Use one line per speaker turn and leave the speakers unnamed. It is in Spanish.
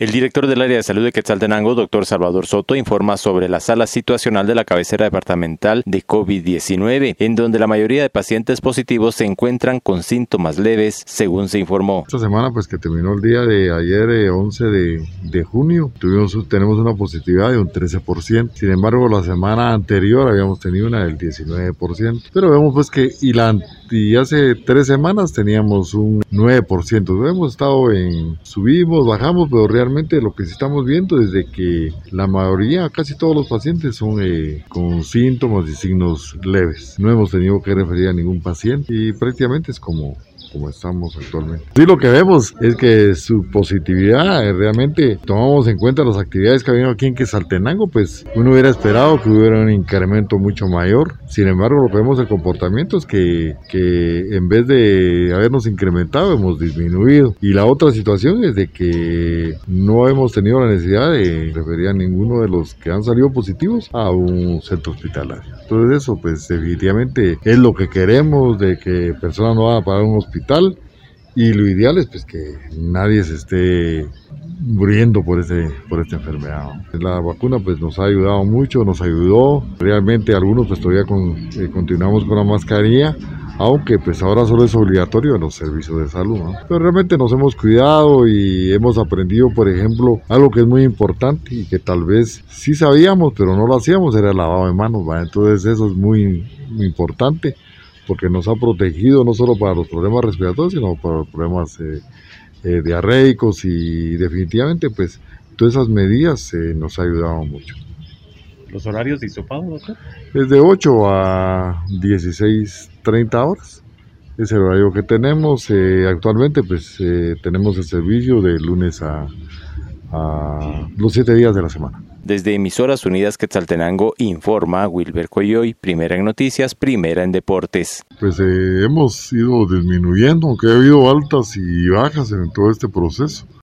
El director del área de salud de Quetzaltenango, doctor Salvador Soto, informa sobre la sala situacional de la cabecera departamental de COVID-19, en donde la mayoría de pacientes positivos se encuentran con síntomas leves, según se informó.
Esta semana, pues que terminó el día de ayer, 11 eh, de, junio, tuvimos, tenemos una positividad de un 13%. Sin embargo, la semana anterior habíamos tenido una del 19%. Pero vemos pues que, y, y hace tres semanas teníamos un 9%. Hemos estado en, subimos, bajamos, pero realmente realmente lo que estamos viendo es que la mayoría, casi todos los pacientes son eh, con síntomas y signos leves. No hemos tenido que referir a ningún paciente y prácticamente es como como estamos actualmente. Sí, lo que vemos es que su positividad, eh, realmente tomamos en cuenta las actividades que habido aquí en Quesaltenango, pues uno hubiera esperado que hubiera un incremento mucho mayor. Sin embargo, lo que vemos el comportamiento es que, que en vez de habernos incrementado, hemos disminuido. Y la otra situación es de que no hemos tenido la necesidad de referir a ninguno de los que han salido positivos a un centro hospitalario. Entonces eso, pues definitivamente es lo que queremos, de que personas no van a pagar un hospital y lo ideal es pues que nadie se esté muriendo por, ese, por esta enfermedad. La vacuna pues nos ha ayudado mucho, nos ayudó. Realmente algunos pues todavía eh, continuamos con la mascarilla, aunque pues ahora solo es obligatorio en los servicios de salud. Pero realmente nos hemos cuidado y hemos aprendido, por ejemplo, algo que es muy importante y que tal vez sí sabíamos, pero no lo hacíamos, era el lavado de manos. Entonces eso es muy, muy importante porque nos ha protegido no solo para los problemas respiratorios, sino para los problemas eh, eh, diarreicos y definitivamente pues todas esas medidas eh, nos ayudaban mucho.
¿Los horarios de hisopado, doctor?
Es de 8 a 16, 30 horas. Es el horario que tenemos. actualmente pues tenemos el servicio de lunes a, a los 7 días de la semana.
Desde Emisoras Unidas Quetzaltenango informa Wilber Coyoy, primera en noticias, primera en deportes.
Pues eh, hemos ido disminuyendo, aunque ha habido altas y bajas en todo este proceso.